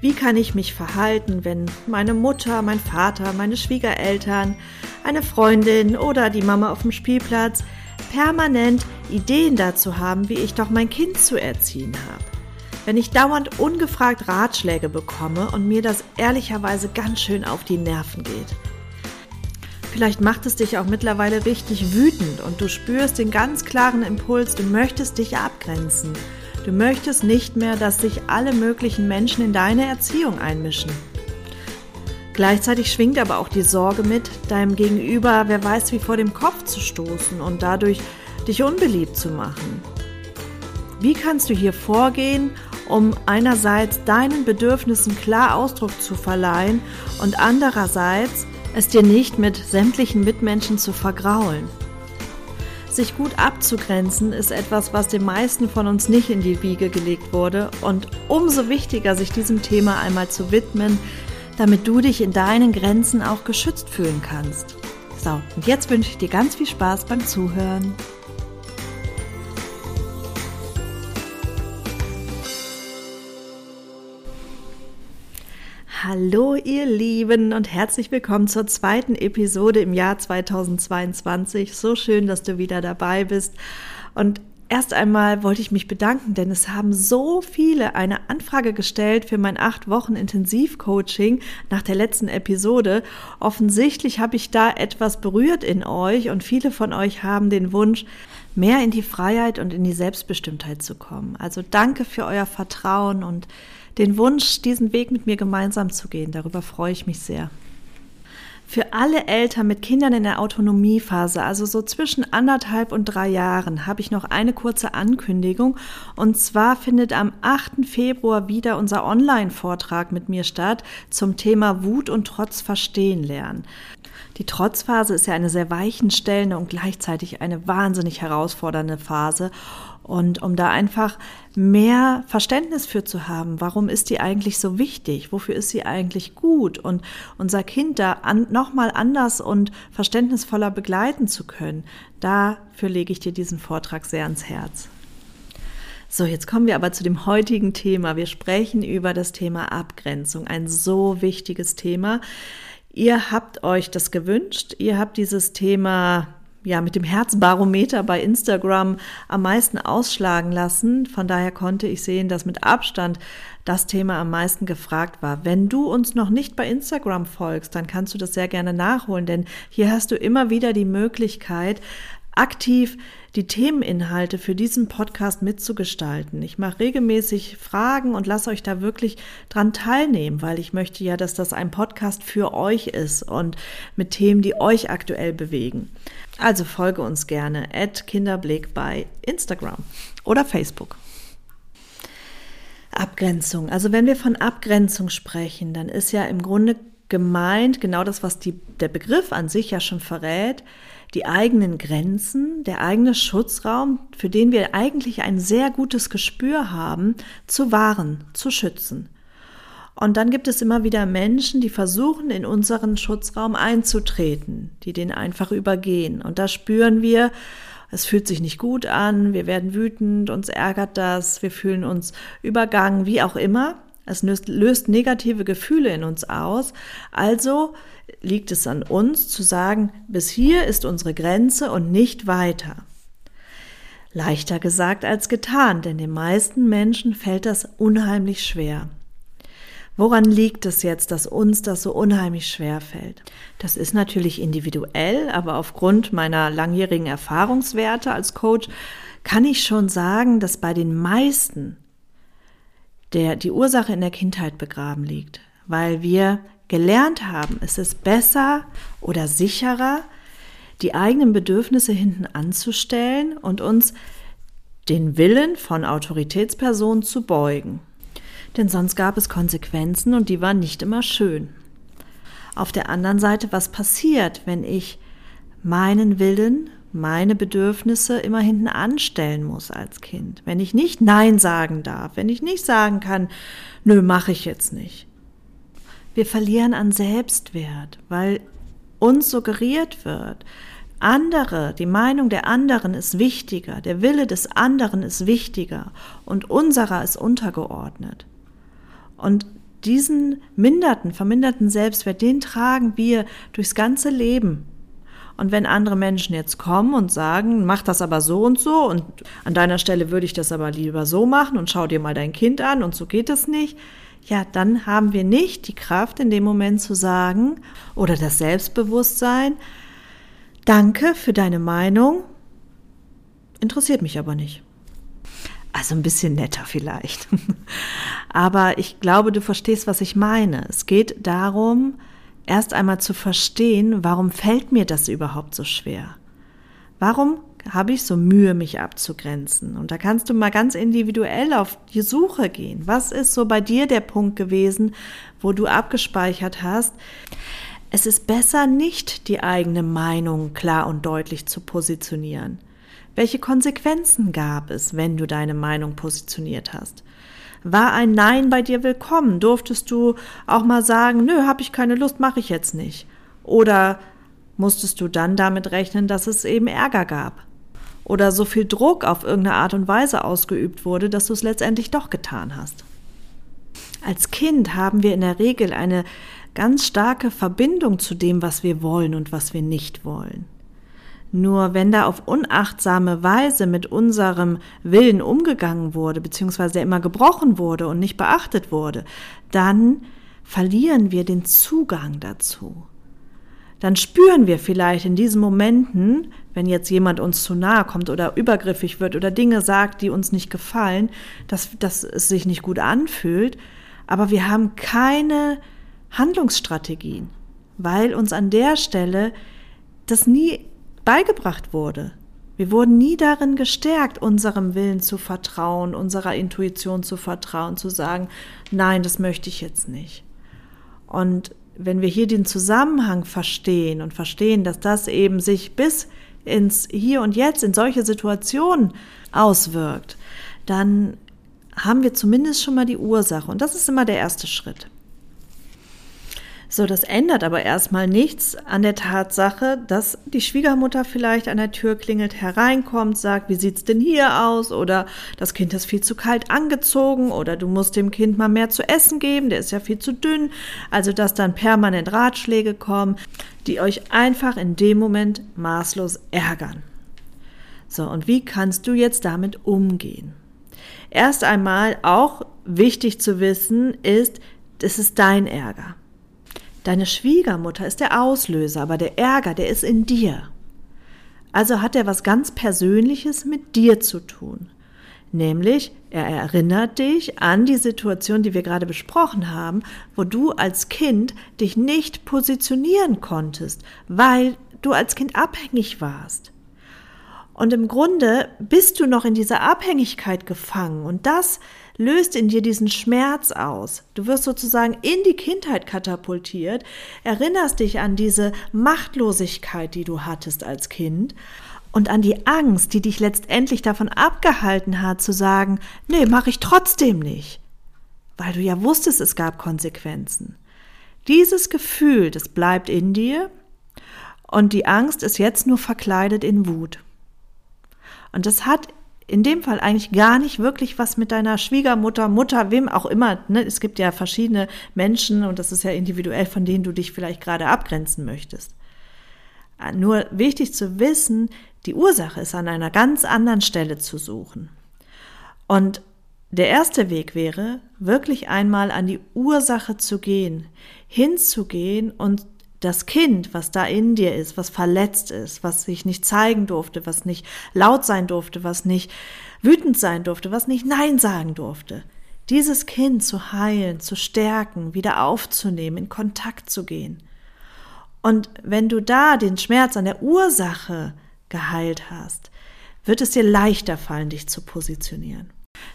Wie kann ich mich verhalten, wenn meine Mutter, mein Vater, meine Schwiegereltern, eine Freundin oder die Mama auf dem Spielplatz permanent Ideen dazu haben, wie ich doch mein Kind zu erziehen habe? Wenn ich dauernd ungefragt Ratschläge bekomme und mir das ehrlicherweise ganz schön auf die Nerven geht. Vielleicht macht es dich auch mittlerweile richtig wütend und du spürst den ganz klaren Impuls, du möchtest dich abgrenzen Du möchtest nicht mehr, dass sich alle möglichen Menschen in deine Erziehung einmischen. Gleichzeitig schwingt aber auch die Sorge mit, deinem Gegenüber, wer weiß, wie vor dem Kopf zu stoßen und dadurch dich unbeliebt zu machen. Wie kannst du hier vorgehen, um einerseits deinen Bedürfnissen klar Ausdruck zu verleihen und andererseits es dir nicht mit sämtlichen Mitmenschen zu vergraulen? Sich gut abzugrenzen ist etwas, was den meisten von uns nicht in die Wiege gelegt wurde und umso wichtiger, sich diesem Thema einmal zu widmen, damit du dich in deinen Grenzen auch geschützt fühlen kannst. So, und jetzt wünsche ich dir ganz viel Spaß beim Zuhören. Hallo ihr Lieben und herzlich willkommen zur zweiten Episode im Jahr 2022. So schön, dass du wieder dabei bist. Und erst einmal wollte ich mich bedanken, denn es haben so viele eine Anfrage gestellt für mein acht Wochen Intensivcoaching nach der letzten Episode. Offensichtlich habe ich da etwas berührt in euch und viele von euch haben den Wunsch, mehr in die Freiheit und in die Selbstbestimmtheit zu kommen. Also danke für euer Vertrauen und den Wunsch, diesen Weg mit mir gemeinsam zu gehen. Darüber freue ich mich sehr. Für alle Eltern mit Kindern in der Autonomiephase, also so zwischen anderthalb und drei Jahren, habe ich noch eine kurze Ankündigung. Und zwar findet am 8. Februar wieder unser Online-Vortrag mit mir statt zum Thema Wut und Trotz verstehen lernen. Die Trotzphase ist ja eine sehr weichenstellende und gleichzeitig eine wahnsinnig herausfordernde Phase. Und um da einfach mehr Verständnis für zu haben, warum ist die eigentlich so wichtig? Wofür ist sie eigentlich gut? Und unser Kind da an, nochmal anders und verständnisvoller begleiten zu können, dafür lege ich dir diesen Vortrag sehr ans Herz. So, jetzt kommen wir aber zu dem heutigen Thema. Wir sprechen über das Thema Abgrenzung, ein so wichtiges Thema. Ihr habt euch das gewünscht, ihr habt dieses Thema ja, mit dem Herzbarometer bei Instagram am meisten ausschlagen lassen. Von daher konnte ich sehen, dass mit Abstand das Thema am meisten gefragt war. Wenn du uns noch nicht bei Instagram folgst, dann kannst du das sehr gerne nachholen, denn hier hast du immer wieder die Möglichkeit, aktiv die Themeninhalte für diesen Podcast mitzugestalten. Ich mache regelmäßig Fragen und lasse euch da wirklich dran teilnehmen, weil ich möchte ja, dass das ein Podcast für euch ist und mit Themen, die euch aktuell bewegen. Also folge uns gerne at Kinderblick bei Instagram oder Facebook. Abgrenzung. Also wenn wir von Abgrenzung sprechen, dann ist ja im Grunde gemeint genau das, was die, der Begriff an sich ja schon verrät, die eigenen Grenzen, der eigene Schutzraum, für den wir eigentlich ein sehr gutes Gespür haben, zu wahren, zu schützen. Und dann gibt es immer wieder Menschen, die versuchen, in unseren Schutzraum einzutreten, die den einfach übergehen. Und da spüren wir, es fühlt sich nicht gut an, wir werden wütend, uns ärgert das, wir fühlen uns übergangen, wie auch immer. Es löst, löst negative Gefühle in uns aus. Also liegt es an uns zu sagen, bis hier ist unsere Grenze und nicht weiter. Leichter gesagt als getan, denn den meisten Menschen fällt das unheimlich schwer. Woran liegt es jetzt, dass uns das so unheimlich schwer fällt? Das ist natürlich individuell, aber aufgrund meiner langjährigen Erfahrungswerte als Coach kann ich schon sagen, dass bei den meisten der die Ursache in der Kindheit begraben liegt, weil wir gelernt haben, es ist besser oder sicherer, die eigenen Bedürfnisse hinten anzustellen und uns den Willen von Autoritätspersonen zu beugen. Denn sonst gab es Konsequenzen und die waren nicht immer schön. Auf der anderen Seite, was passiert, wenn ich meinen Willen, meine Bedürfnisse immer hinten anstellen muss als Kind? Wenn ich nicht Nein sagen darf, wenn ich nicht sagen kann, nö, mache ich jetzt nicht. Wir verlieren an Selbstwert, weil uns suggeriert wird, andere, die Meinung der anderen ist wichtiger, der Wille des anderen ist wichtiger und unserer ist untergeordnet. Und diesen minderten, verminderten Selbstwert, den tragen wir durchs ganze Leben. Und wenn andere Menschen jetzt kommen und sagen, mach das aber so und so und an deiner Stelle würde ich das aber lieber so machen und schau dir mal dein Kind an und so geht es nicht, ja, dann haben wir nicht die Kraft in dem Moment zu sagen oder das Selbstbewusstsein, danke für deine Meinung, interessiert mich aber nicht. Also ein bisschen netter vielleicht. aber ich glaube, du verstehst, was ich meine. Es geht darum, erst einmal zu verstehen, warum fällt mir das überhaupt so schwer? Warum habe ich so Mühe, mich abzugrenzen. Und da kannst du mal ganz individuell auf die Suche gehen. Was ist so bei dir der Punkt gewesen, wo du abgespeichert hast? Es ist besser, nicht die eigene Meinung klar und deutlich zu positionieren. Welche Konsequenzen gab es, wenn du deine Meinung positioniert hast? War ein Nein bei dir willkommen? Durftest du auch mal sagen, nö, hab ich keine Lust, mache ich jetzt nicht? Oder musstest du dann damit rechnen, dass es eben Ärger gab? oder so viel Druck auf irgendeine Art und Weise ausgeübt wurde, dass du es letztendlich doch getan hast. Als Kind haben wir in der Regel eine ganz starke Verbindung zu dem, was wir wollen und was wir nicht wollen. Nur wenn da auf unachtsame Weise mit unserem Willen umgegangen wurde, beziehungsweise immer gebrochen wurde und nicht beachtet wurde, dann verlieren wir den Zugang dazu. Dann spüren wir vielleicht in diesen Momenten, wenn jetzt jemand uns zu nahe kommt oder übergriffig wird oder Dinge sagt, die uns nicht gefallen, dass, dass es sich nicht gut anfühlt, aber wir haben keine Handlungsstrategien, weil uns an der Stelle das nie beigebracht wurde. Wir wurden nie darin gestärkt, unserem Willen zu vertrauen, unserer Intuition zu vertrauen, zu sagen, nein, das möchte ich jetzt nicht. Und wenn wir hier den Zusammenhang verstehen und verstehen, dass das eben sich bis ins Hier und Jetzt, in solche Situationen auswirkt, dann haben wir zumindest schon mal die Ursache. Und das ist immer der erste Schritt. So, das ändert aber erstmal nichts an der Tatsache, dass die Schwiegermutter vielleicht an der Tür klingelt, hereinkommt, sagt, wie sieht's denn hier aus? Oder das Kind ist viel zu kalt angezogen oder du musst dem Kind mal mehr zu essen geben, der ist ja viel zu dünn. Also, dass dann permanent Ratschläge kommen, die euch einfach in dem Moment maßlos ärgern. So, und wie kannst du jetzt damit umgehen? Erst einmal auch wichtig zu wissen ist, es ist dein Ärger. Deine Schwiegermutter ist der Auslöser, aber der Ärger, der ist in dir. Also hat er was ganz Persönliches mit dir zu tun. Nämlich, er erinnert dich an die Situation, die wir gerade besprochen haben, wo du als Kind dich nicht positionieren konntest, weil du als Kind abhängig warst. Und im Grunde bist du noch in dieser Abhängigkeit gefangen und das löst in dir diesen Schmerz aus. Du wirst sozusagen in die Kindheit katapultiert, erinnerst dich an diese Machtlosigkeit, die du hattest als Kind und an die Angst, die dich letztendlich davon abgehalten hat zu sagen, nee, mache ich trotzdem nicht, weil du ja wusstest, es gab Konsequenzen. Dieses Gefühl, das bleibt in dir und die Angst ist jetzt nur verkleidet in Wut. Und das hat in dem Fall eigentlich gar nicht wirklich was mit deiner Schwiegermutter, Mutter, wem auch immer. Ne? Es gibt ja verschiedene Menschen und das ist ja individuell, von denen du dich vielleicht gerade abgrenzen möchtest. Ah, nur wichtig zu wissen, die Ursache ist an einer ganz anderen Stelle zu suchen. Und der erste Weg wäre, wirklich einmal an die Ursache zu gehen, hinzugehen und das Kind, was da in dir ist, was verletzt ist, was sich nicht zeigen durfte, was nicht laut sein durfte, was nicht wütend sein durfte, was nicht Nein sagen durfte, dieses Kind zu heilen, zu stärken, wieder aufzunehmen, in Kontakt zu gehen. Und wenn du da den Schmerz an der Ursache geheilt hast, wird es dir leichter fallen, dich zu positionieren.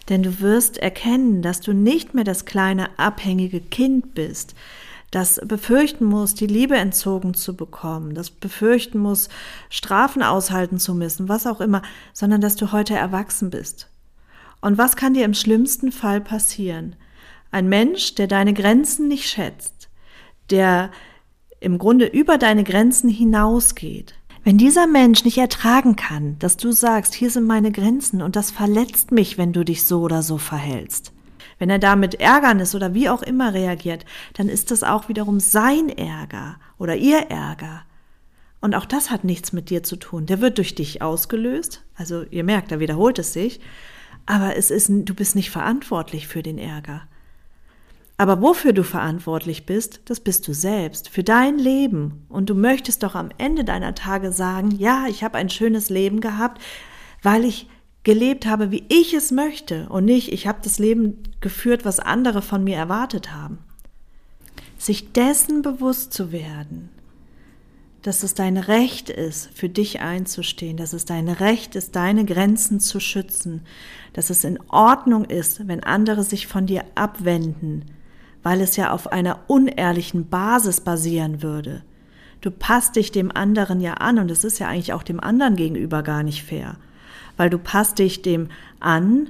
Denn du wirst erkennen, dass du nicht mehr das kleine abhängige Kind bist, das befürchten muss, die Liebe entzogen zu bekommen, das befürchten muss, Strafen aushalten zu müssen, was auch immer, sondern dass du heute erwachsen bist. Und was kann dir im schlimmsten Fall passieren? Ein Mensch, der deine Grenzen nicht schätzt, der im Grunde über deine Grenzen hinausgeht. Wenn dieser Mensch nicht ertragen kann, dass du sagst, hier sind meine Grenzen und das verletzt mich, wenn du dich so oder so verhältst, wenn er da mit Ärgernis oder wie auch immer reagiert, dann ist das auch wiederum sein Ärger oder ihr Ärger. Und auch das hat nichts mit dir zu tun. Der wird durch dich ausgelöst. Also ihr merkt, da wiederholt es sich. Aber es ist, du bist nicht verantwortlich für den Ärger. Aber wofür du verantwortlich bist, das bist du selbst, für dein Leben. Und du möchtest doch am Ende deiner Tage sagen, ja, ich habe ein schönes Leben gehabt, weil ich gelebt habe, wie ich es möchte und nicht, ich habe das Leben geführt, was andere von mir erwartet haben. Sich dessen bewusst zu werden, dass es dein Recht ist, für dich einzustehen, dass es dein Recht ist, deine Grenzen zu schützen, dass es in Ordnung ist, wenn andere sich von dir abwenden, weil es ja auf einer unehrlichen Basis basieren würde. Du passt dich dem anderen ja an und es ist ja eigentlich auch dem anderen gegenüber gar nicht fair weil du passt dich dem an,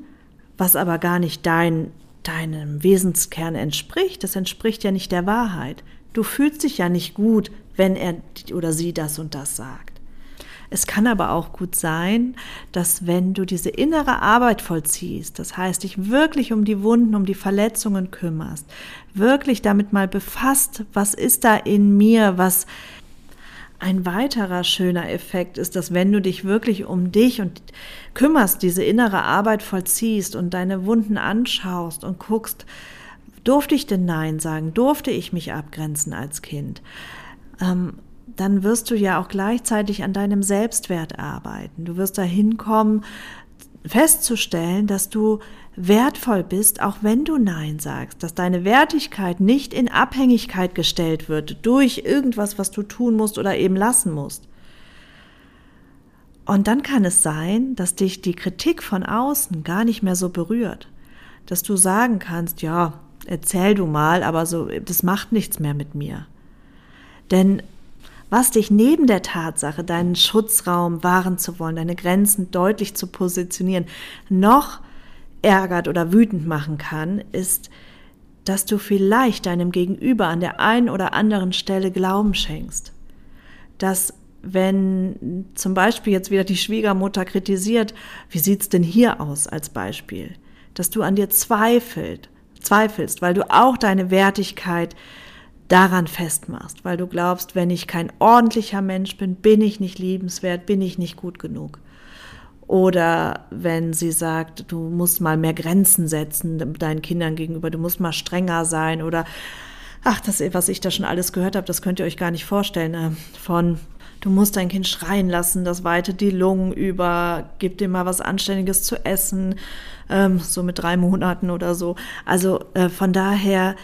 was aber gar nicht dein, deinem Wesenskern entspricht. Das entspricht ja nicht der Wahrheit. Du fühlst dich ja nicht gut, wenn er oder sie das und das sagt. Es kann aber auch gut sein, dass wenn du diese innere Arbeit vollziehst, das heißt, dich wirklich um die Wunden, um die Verletzungen kümmerst, wirklich damit mal befasst, was ist da in mir, was ein weiterer schöner Effekt ist, dass wenn du dich wirklich um dich und kümmerst, diese innere Arbeit vollziehst und deine Wunden anschaust und guckst, durfte ich denn Nein sagen? Durfte ich mich abgrenzen als Kind? Ähm, dann wirst du ja auch gleichzeitig an deinem Selbstwert arbeiten. Du wirst dahin kommen, festzustellen, dass du wertvoll bist, auch wenn du Nein sagst, dass deine Wertigkeit nicht in Abhängigkeit gestellt wird durch irgendwas, was du tun musst oder eben lassen musst. Und dann kann es sein, dass dich die Kritik von außen gar nicht mehr so berührt, dass du sagen kannst, ja, erzähl du mal, aber so, das macht nichts mehr mit mir. Denn was dich neben der Tatsache, deinen Schutzraum wahren zu wollen, deine Grenzen deutlich zu positionieren, noch ärgert oder wütend machen kann, ist, dass du vielleicht deinem Gegenüber an der einen oder anderen Stelle Glauben schenkst. Dass wenn zum Beispiel jetzt wieder die Schwiegermutter kritisiert, wie sieht's denn hier aus als Beispiel, dass du an dir zweifelt, zweifelst, weil du auch deine Wertigkeit daran festmachst, weil du glaubst, wenn ich kein ordentlicher Mensch bin, bin ich nicht liebenswert, bin ich nicht gut genug. Oder wenn sie sagt, du musst mal mehr Grenzen setzen deinen Kindern gegenüber, du musst mal strenger sein oder ach, das, was ich da schon alles gehört habe, das könnt ihr euch gar nicht vorstellen. Äh, von du musst dein Kind schreien lassen, das weitet die Lungen über, gib dir mal was Anständiges zu essen, ähm, so mit drei Monaten oder so. Also äh, von daher,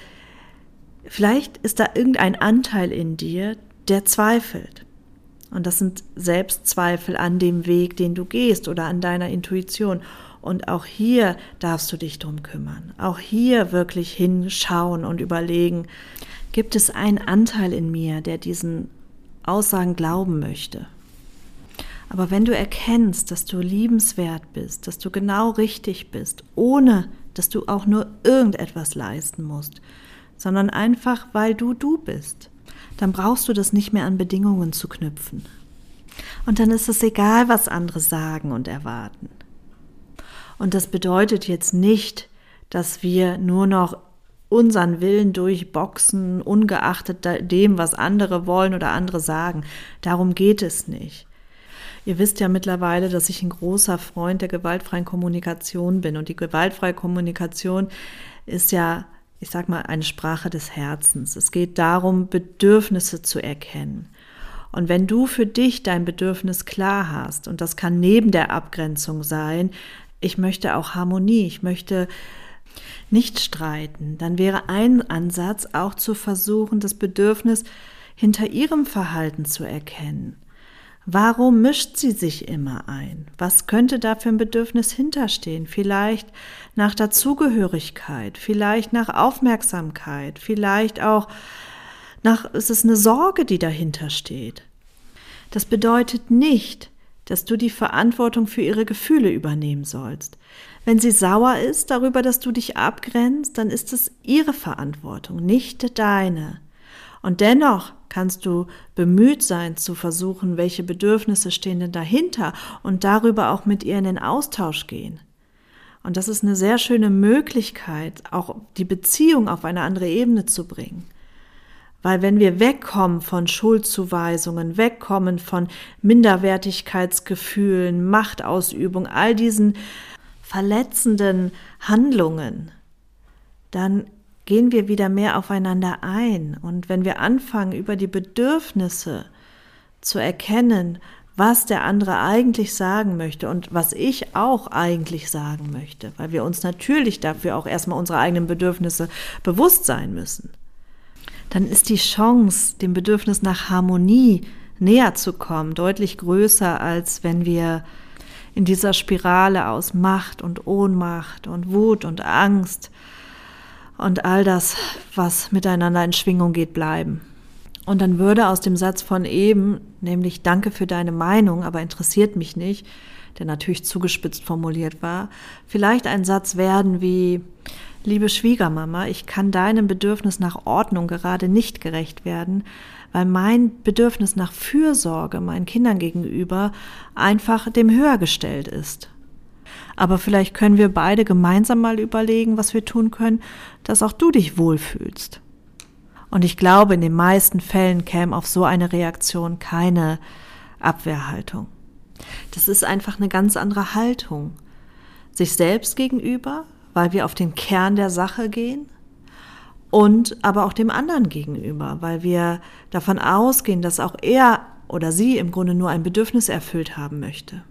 vielleicht ist da irgendein Anteil in dir, der zweifelt. Und das sind Selbstzweifel an dem Weg, den du gehst oder an deiner Intuition. Und auch hier darfst du dich drum kümmern. Auch hier wirklich hinschauen und überlegen, gibt es einen Anteil in mir, der diesen Aussagen glauben möchte? Aber wenn du erkennst, dass du liebenswert bist, dass du genau richtig bist, ohne dass du auch nur irgendetwas leisten musst, sondern einfach, weil du du bist, dann brauchst du das nicht mehr an Bedingungen zu knüpfen. Und dann ist es egal, was andere sagen und erwarten. Und das bedeutet jetzt nicht, dass wir nur noch unseren Willen durchboxen, ungeachtet dem, was andere wollen oder andere sagen. Darum geht es nicht. Ihr wisst ja mittlerweile, dass ich ein großer Freund der gewaltfreien Kommunikation bin. Und die gewaltfreie Kommunikation ist ja ich sag mal, eine Sprache des Herzens. Es geht darum, Bedürfnisse zu erkennen. Und wenn du für dich dein Bedürfnis klar hast, und das kann neben der Abgrenzung sein, ich möchte auch Harmonie, ich möchte nicht streiten, dann wäre ein Ansatz auch zu versuchen, das Bedürfnis hinter ihrem Verhalten zu erkennen. Warum mischt sie sich immer ein? Was könnte da für ein Bedürfnis hinterstehen? Vielleicht nach Dazugehörigkeit, vielleicht nach Aufmerksamkeit, vielleicht auch nach, ist es eine Sorge, die dahinter steht. Das bedeutet nicht, dass du die Verantwortung für ihre Gefühle übernehmen sollst. Wenn sie sauer ist darüber, dass du dich abgrenzt, dann ist es ihre Verantwortung, nicht deine. Und dennoch kannst du bemüht sein zu versuchen, welche Bedürfnisse stehen denn dahinter und darüber auch mit ihr in den Austausch gehen. Und das ist eine sehr schöne Möglichkeit, auch die Beziehung auf eine andere Ebene zu bringen. Weil wenn wir wegkommen von Schuldzuweisungen, wegkommen von Minderwertigkeitsgefühlen, Machtausübung, all diesen verletzenden Handlungen, dann gehen wir wieder mehr aufeinander ein. Und wenn wir anfangen, über die Bedürfnisse zu erkennen, was der andere eigentlich sagen möchte und was ich auch eigentlich sagen möchte, weil wir uns natürlich dafür auch erstmal unsere eigenen Bedürfnisse bewusst sein müssen, dann ist die Chance, dem Bedürfnis nach Harmonie näher zu kommen, deutlich größer, als wenn wir in dieser Spirale aus Macht und Ohnmacht und Wut und Angst und all das, was miteinander in Schwingung geht, bleiben. Und dann würde aus dem Satz von eben, nämlich Danke für deine Meinung, aber interessiert mich nicht, der natürlich zugespitzt formuliert war, vielleicht ein Satz werden wie Liebe Schwiegermama, ich kann deinem Bedürfnis nach Ordnung gerade nicht gerecht werden, weil mein Bedürfnis nach Fürsorge meinen Kindern gegenüber einfach dem höher gestellt ist. Aber vielleicht können wir beide gemeinsam mal überlegen, was wir tun können, dass auch du dich wohlfühlst. Und ich glaube, in den meisten Fällen käme auf so eine Reaktion keine Abwehrhaltung. Das ist einfach eine ganz andere Haltung. Sich selbst gegenüber, weil wir auf den Kern der Sache gehen und aber auch dem anderen gegenüber, weil wir davon ausgehen, dass auch er oder sie im Grunde nur ein Bedürfnis erfüllt haben möchte.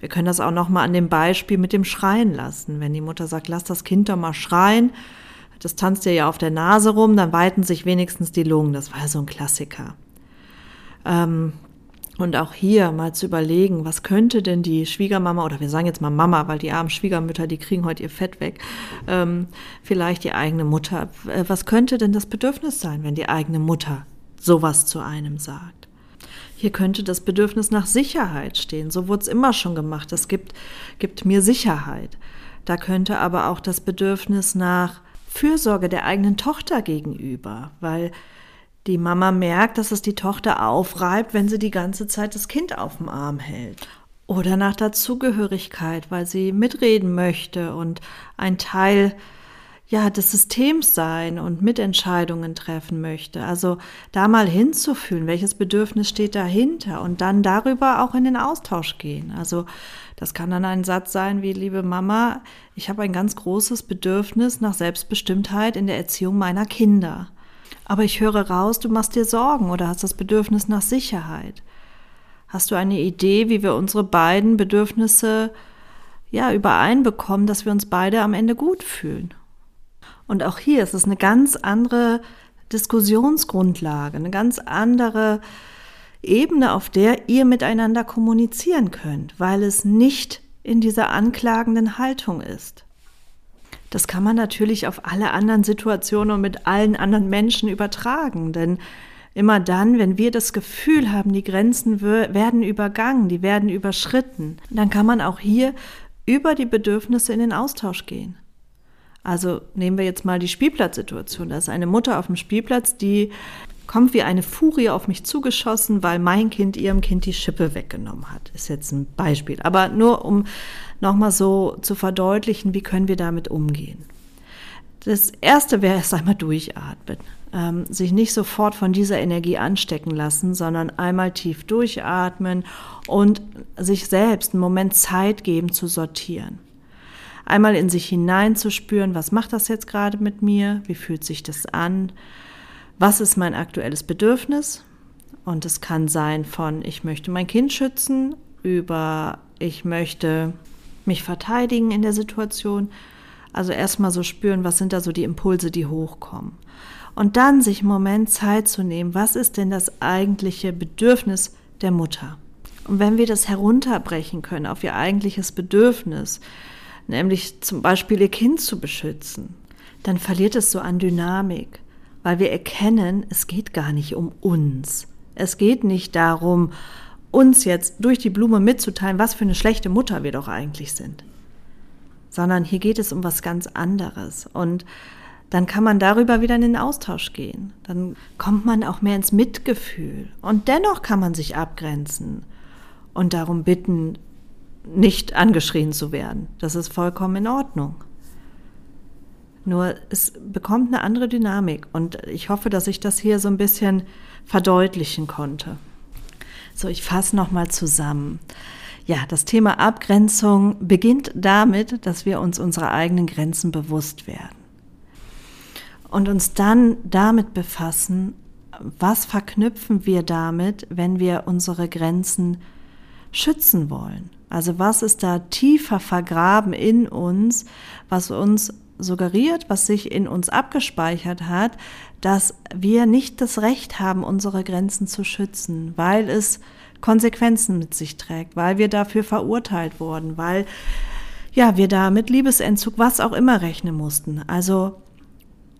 Wir können das auch noch mal an dem Beispiel mit dem Schreien lassen. Wenn die Mutter sagt, lass das Kind doch mal schreien, das tanzt dir ja auf der Nase rum, dann weiten sich wenigstens die Lungen. Das war ja so ein Klassiker. Ähm, und auch hier mal zu überlegen, was könnte denn die Schwiegermama, oder wir sagen jetzt mal Mama, weil die armen Schwiegermütter, die kriegen heute ihr Fett weg, ähm, vielleicht die eigene Mutter. Äh, was könnte denn das Bedürfnis sein, wenn die eigene Mutter sowas zu einem sagt? Hier könnte das Bedürfnis nach Sicherheit stehen. So wurde es immer schon gemacht. Das gibt, gibt mir Sicherheit. Da könnte aber auch das Bedürfnis nach Fürsorge der eigenen Tochter gegenüber, weil die Mama merkt, dass es die Tochter aufreibt, wenn sie die ganze Zeit das Kind auf dem Arm hält. Oder nach Dazugehörigkeit, weil sie mitreden möchte und ein Teil ja, des Systems sein und Mitentscheidungen treffen möchte. Also da mal hinzufühlen, welches Bedürfnis steht dahinter und dann darüber auch in den Austausch gehen. Also das kann dann ein Satz sein wie, liebe Mama, ich habe ein ganz großes Bedürfnis nach Selbstbestimmtheit in der Erziehung meiner Kinder. Aber ich höre raus, du machst dir Sorgen oder hast das Bedürfnis nach Sicherheit. Hast du eine Idee, wie wir unsere beiden Bedürfnisse ja übereinbekommen, dass wir uns beide am Ende gut fühlen? Und auch hier ist es eine ganz andere Diskussionsgrundlage, eine ganz andere Ebene, auf der ihr miteinander kommunizieren könnt, weil es nicht in dieser anklagenden Haltung ist. Das kann man natürlich auf alle anderen Situationen und mit allen anderen Menschen übertragen, denn immer dann, wenn wir das Gefühl haben, die Grenzen werden übergangen, die werden überschritten, dann kann man auch hier über die Bedürfnisse in den Austausch gehen. Also nehmen wir jetzt mal die Spielplatzsituation. Da ist eine Mutter auf dem Spielplatz, die kommt wie eine Furie auf mich zugeschossen, weil mein Kind ihrem Kind die Schippe weggenommen hat. Ist jetzt ein Beispiel. Aber nur um nochmal so zu verdeutlichen, wie können wir damit umgehen. Das erste wäre erst einmal durchatmen. Ähm, sich nicht sofort von dieser Energie anstecken lassen, sondern einmal tief durchatmen und sich selbst einen Moment Zeit geben zu sortieren einmal in sich hineinzuspüren, was macht das jetzt gerade mit mir, wie fühlt sich das an, was ist mein aktuelles Bedürfnis. Und es kann sein von, ich möchte mein Kind schützen, über, ich möchte mich verteidigen in der Situation. Also erstmal so spüren, was sind da so die Impulse, die hochkommen. Und dann sich einen Moment Zeit zu nehmen, was ist denn das eigentliche Bedürfnis der Mutter? Und wenn wir das herunterbrechen können auf ihr eigentliches Bedürfnis, nämlich zum Beispiel ihr Kind zu beschützen, dann verliert es so an Dynamik, weil wir erkennen, es geht gar nicht um uns. Es geht nicht darum, uns jetzt durch die Blume mitzuteilen, was für eine schlechte Mutter wir doch eigentlich sind, sondern hier geht es um was ganz anderes. Und dann kann man darüber wieder in den Austausch gehen. Dann kommt man auch mehr ins Mitgefühl. Und dennoch kann man sich abgrenzen und darum bitten, nicht angeschrien zu werden. Das ist vollkommen in Ordnung. Nur es bekommt eine andere Dynamik und ich hoffe, dass ich das hier so ein bisschen verdeutlichen konnte. So, ich fasse nochmal zusammen. Ja, das Thema Abgrenzung beginnt damit, dass wir uns unserer eigenen Grenzen bewusst werden und uns dann damit befassen, was verknüpfen wir damit, wenn wir unsere Grenzen schützen wollen. Also was ist da tiefer vergraben in uns, was uns suggeriert, was sich in uns abgespeichert hat, dass wir nicht das Recht haben, unsere Grenzen zu schützen, weil es Konsequenzen mit sich trägt, weil wir dafür verurteilt wurden, weil ja, wir da mit Liebesentzug, was auch immer rechnen mussten. Also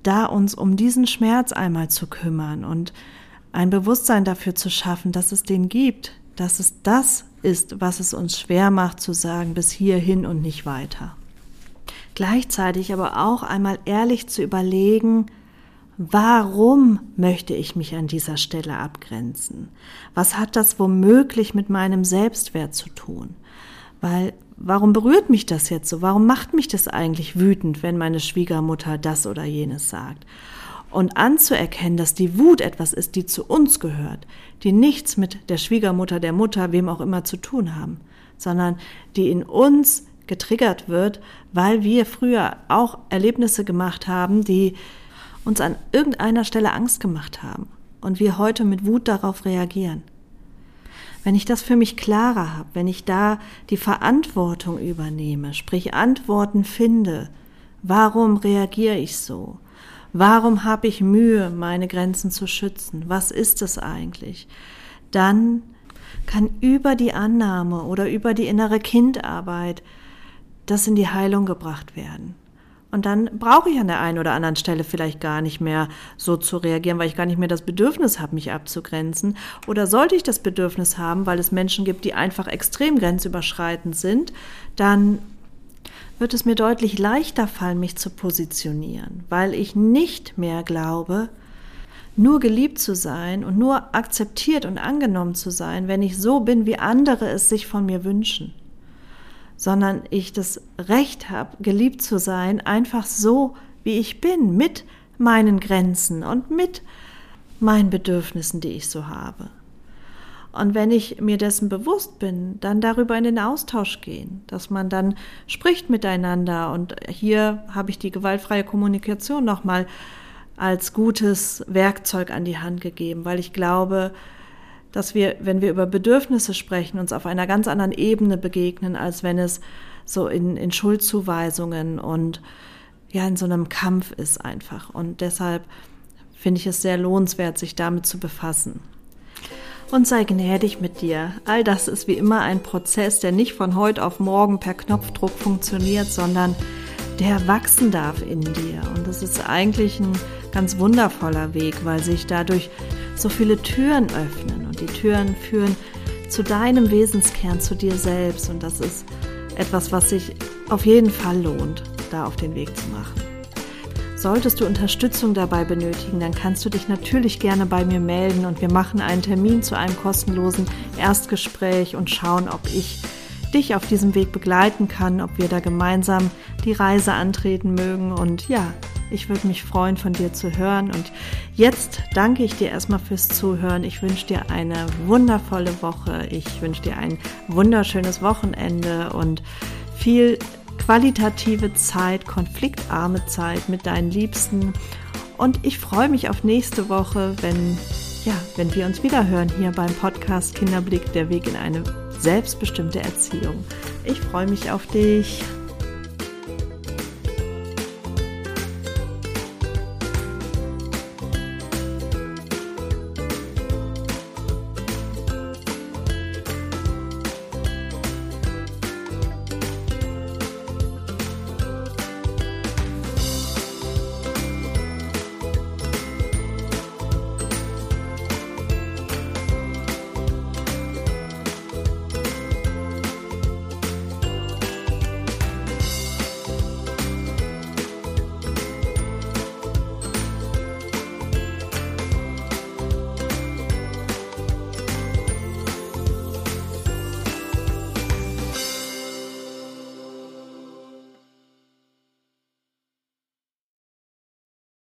da uns um diesen Schmerz einmal zu kümmern und ein Bewusstsein dafür zu schaffen, dass es den gibt, dass es das ist, was es uns schwer macht zu sagen, bis hierhin und nicht weiter. Gleichzeitig aber auch einmal ehrlich zu überlegen, warum möchte ich mich an dieser Stelle abgrenzen? Was hat das womöglich mit meinem Selbstwert zu tun? Weil warum berührt mich das jetzt so? Warum macht mich das eigentlich wütend, wenn meine Schwiegermutter das oder jenes sagt? Und anzuerkennen, dass die Wut etwas ist, die zu uns gehört, die nichts mit der Schwiegermutter, der Mutter, wem auch immer zu tun haben, sondern die in uns getriggert wird, weil wir früher auch Erlebnisse gemacht haben, die uns an irgendeiner Stelle Angst gemacht haben und wir heute mit Wut darauf reagieren. Wenn ich das für mich klarer habe, wenn ich da die Verantwortung übernehme, sprich Antworten finde, warum reagiere ich so? Warum habe ich Mühe, meine Grenzen zu schützen? Was ist es eigentlich? Dann kann über die Annahme oder über die innere Kindarbeit das in die Heilung gebracht werden. Und dann brauche ich an der einen oder anderen Stelle vielleicht gar nicht mehr so zu reagieren, weil ich gar nicht mehr das Bedürfnis habe, mich abzugrenzen. Oder sollte ich das Bedürfnis haben, weil es Menschen gibt, die einfach extrem grenzüberschreitend sind, dann wird es mir deutlich leichter fallen, mich zu positionieren, weil ich nicht mehr glaube, nur geliebt zu sein und nur akzeptiert und angenommen zu sein, wenn ich so bin, wie andere es sich von mir wünschen sondern ich das Recht habe, geliebt zu sein, einfach so, wie ich bin, mit meinen Grenzen und mit meinen Bedürfnissen, die ich so habe. Und wenn ich mir dessen bewusst bin, dann darüber in den Austausch gehen, dass man dann spricht miteinander. Und hier habe ich die gewaltfreie Kommunikation nochmal als gutes Werkzeug an die Hand gegeben, weil ich glaube, dass wir, wenn wir über Bedürfnisse sprechen, uns auf einer ganz anderen Ebene begegnen, als wenn es so in, in Schuldzuweisungen und ja in so einem Kampf ist einfach. Und deshalb finde ich es sehr lohnenswert, sich damit zu befassen. Und sei gnädig mit dir. All das ist wie immer ein Prozess, der nicht von heute auf morgen per Knopfdruck funktioniert, sondern der wachsen darf in dir. Und das ist eigentlich ein ganz wundervoller Weg, weil sich dadurch so viele Türen öffnen die Türen führen zu deinem Wesenskern, zu dir selbst. Und das ist etwas, was sich auf jeden Fall lohnt, da auf den Weg zu machen. Solltest du Unterstützung dabei benötigen, dann kannst du dich natürlich gerne bei mir melden und wir machen einen Termin zu einem kostenlosen Erstgespräch und schauen, ob ich dich auf diesem Weg begleiten kann, ob wir da gemeinsam die Reise antreten mögen. Und ja, ich würde mich freuen, von dir zu hören. Und jetzt danke ich dir erstmal fürs Zuhören. Ich wünsche dir eine wundervolle Woche. Ich wünsche dir ein wunderschönes Wochenende und viel qualitative Zeit, konfliktarme Zeit mit deinen Liebsten. Und ich freue mich auf nächste Woche, wenn, ja, wenn wir uns wieder hören hier beim Podcast Kinderblick, der Weg in eine selbstbestimmte Erziehung. Ich freue mich auf dich.